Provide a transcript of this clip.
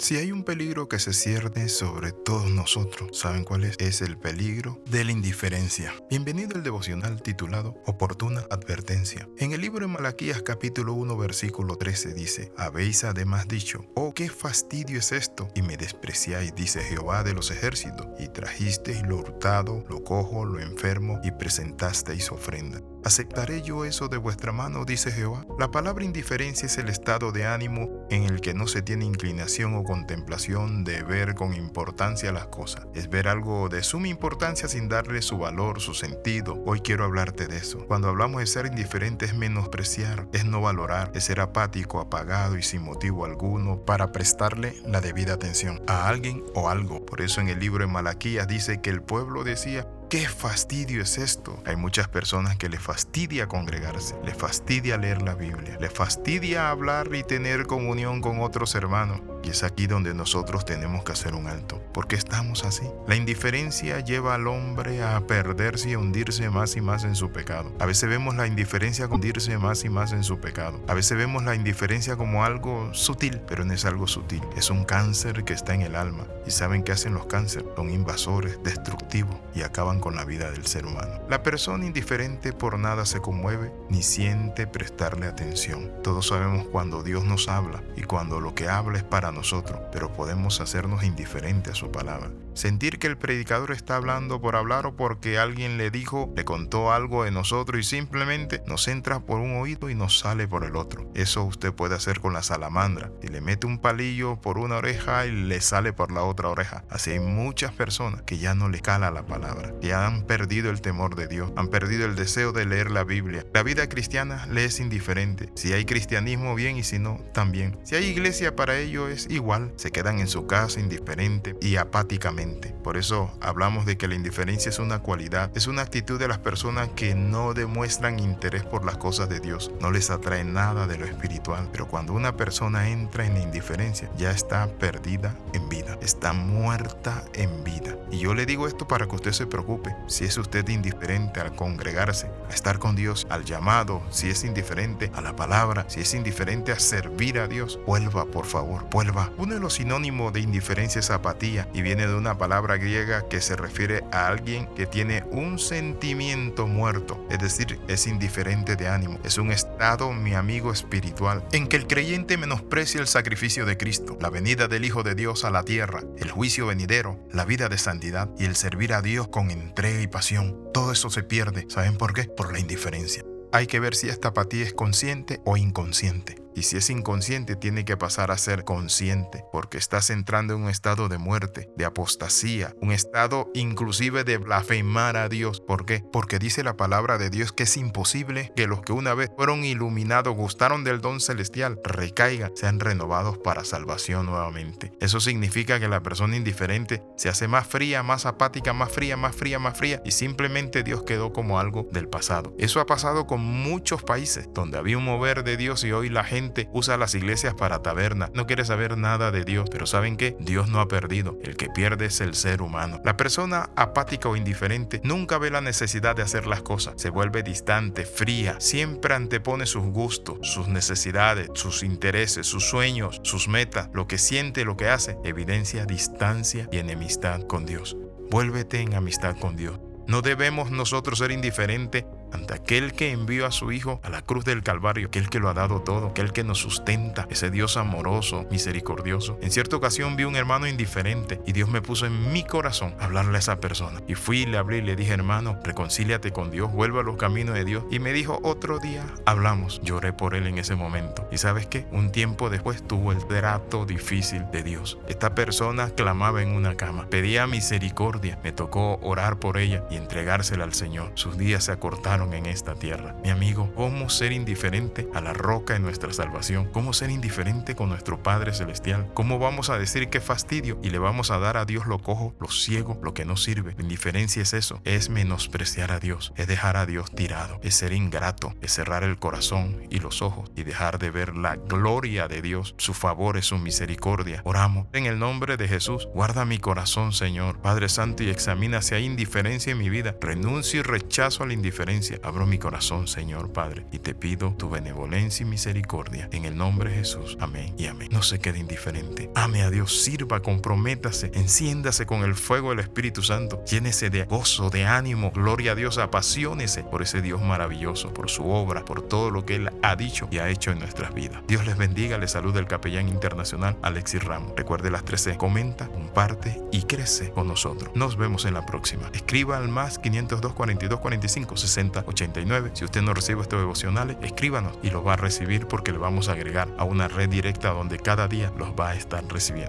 Si hay un peligro que se cierne sobre todos nosotros, ¿saben cuál es? Es el peligro de la indiferencia. Bienvenido al devocional titulado Oportuna Advertencia. En el libro de Malaquías capítulo 1 versículo 13 dice, Habéis además dicho, oh qué fastidio es esto, y me despreciáis, dice Jehová de los ejércitos, y trajisteis lo hurtado, lo cojo, lo enfermo, y presentasteis ofrenda. ¿Aceptaré yo eso de vuestra mano? dice Jehová. La palabra indiferencia es el estado de ánimo en el que no se tiene inclinación o contemplación de ver con importancia las cosas. Es ver algo de suma importancia sin darle su valor, su sentido. Hoy quiero hablarte de eso. Cuando hablamos de ser indiferente es menospreciar, es no valorar, es ser apático, apagado y sin motivo alguno para prestarle la debida atención a alguien o algo. Por eso en el libro de Malaquías dice que el pueblo decía, ¿Qué fastidio es esto? Hay muchas personas que le fastidia congregarse, le fastidia leer la Biblia, le fastidia hablar y tener comunión con otros hermanos. Y es aquí donde nosotros tenemos que hacer un alto, porque estamos así. La indiferencia lleva al hombre a perderse y hundirse más y más en su pecado. A veces vemos la indiferencia hundirse más y más en su pecado. A veces vemos la indiferencia como algo sutil, pero no es algo sutil. Es un cáncer que está en el alma. ¿Y saben qué hacen los cánceres? Son invasores, destructivos y acaban con la vida del ser humano. La persona indiferente por nada se conmueve ni siente prestarle atención. Todos sabemos cuando Dios nos habla y cuando lo que habla es para nosotros, pero podemos hacernos indiferentes a su palabra. Sentir que el predicador está hablando por hablar o porque alguien le dijo, le contó algo de nosotros y simplemente nos entra por un oído y nos sale por el otro. Eso usted puede hacer con la salamandra. Y le mete un palillo por una oreja y le sale por la otra oreja. Así hay muchas personas que ya no le cala la palabra, que han perdido el temor de Dios, han perdido el deseo de leer la Biblia. La vida cristiana le es indiferente. Si hay cristianismo, bien, y si no, también. Si hay iglesia para ello, es igual. Se quedan en su casa indiferente y apáticamente por eso hablamos de que la indiferencia es una cualidad, es una actitud de las personas que no demuestran interés por las cosas de Dios, no les atrae nada de lo espiritual. Pero cuando una persona entra en indiferencia, ya está perdida en vida, está muerta en vida. Y yo le digo esto para que usted se preocupe. Si es usted indiferente al congregarse, a estar con Dios, al llamado, si es indiferente a la palabra, si es indiferente a servir a Dios, vuelva, por favor, vuelva. Uno de los sinónimos de indiferencia es apatía y viene de una palabra griega que se refiere a alguien que tiene un sentimiento muerto, es decir, es indiferente de ánimo. Es un estado, mi amigo espiritual, en que el creyente menosprecia el sacrificio de Cristo, la venida del Hijo de Dios a la tierra, el juicio venidero, la vida de santidad y el servir a Dios con entrega y pasión. Todo eso se pierde. ¿Saben por qué? Por la indiferencia. Hay que ver si esta apatía es consciente o inconsciente. Y si es inconsciente, tiene que pasar a ser consciente, porque estás entrando en un estado de muerte, de apostasía, un estado inclusive de blasfemar a Dios. ¿Por qué? Porque dice la palabra de Dios que es imposible que los que una vez fueron iluminados, gustaron del don celestial, recaigan, sean renovados para salvación nuevamente. Eso significa que la persona indiferente se hace más fría, más apática, más fría, más fría, más fría, y simplemente Dios quedó como algo del pasado. Eso ha pasado con muchos países donde había un mover de Dios y hoy la gente usa las iglesias para taberna, no quiere saber nada de Dios, pero ¿saben qué? Dios no ha perdido, el que pierde es el ser humano. La persona apática o indiferente nunca ve la necesidad de hacer las cosas, se vuelve distante, fría, siempre antepone sus gustos, sus necesidades, sus intereses, sus sueños, sus metas, lo que siente, lo que hace, evidencia distancia y enemistad con Dios. Vuélvete en amistad con Dios. No debemos nosotros ser indiferentes ante aquel que envió a su Hijo a la cruz del Calvario, aquel que lo ha dado todo, aquel que nos sustenta, ese Dios amoroso, misericordioso. En cierta ocasión vi un hermano indiferente y Dios me puso en mi corazón hablarle a esa persona. Y fui le hablé y le dije, hermano, reconcíliate con Dios, vuelve a los caminos de Dios. Y me dijo, otro día hablamos. Lloré por él en ese momento. ¿Y sabes qué? Un tiempo después tuvo el trato difícil de Dios. Esta persona clamaba en una cama, pedía misericordia. Me tocó orar por ella y entregársela al Señor. Sus días se acortaron en esta tierra. Mi amigo, ¿cómo ser indiferente a la roca de nuestra salvación? ¿Cómo ser indiferente con nuestro Padre Celestial? ¿Cómo vamos a decir qué fastidio y le vamos a dar a Dios lo cojo, lo ciego, lo que no sirve? La indiferencia es eso, es menospreciar a Dios, es dejar a Dios tirado, es ser ingrato, es cerrar el corazón y los ojos y dejar de ver la gloria de Dios, su favor y su misericordia. Oramos en el nombre de Jesús. Guarda mi corazón, Señor. Padre Santo, y examina si hay indiferencia en mi vida. Renuncio y rechazo a la indiferencia Abro mi corazón, Señor Padre, y te pido tu benevolencia y misericordia. En el nombre de Jesús. Amén y amén. No se quede indiferente. Ame a Dios, sirva, comprométase, enciéndase con el fuego del Espíritu Santo. Llénese de gozo, de ánimo. Gloria a Dios, apasionese por ese Dios maravilloso, por su obra, por todo lo que Él ha dicho y ha hecho en nuestras vidas. Dios les bendiga. Les saluda el capellán internacional Alexis Ramos. Recuerde las 13. Comenta, comparte y crece con nosotros. Nos vemos en la próxima. Escriba al más 502 42 45 60 89. Si usted no recibe estos devocionales, escríbanos y los va a recibir porque le vamos a agregar a una red directa donde cada día los va a estar recibiendo.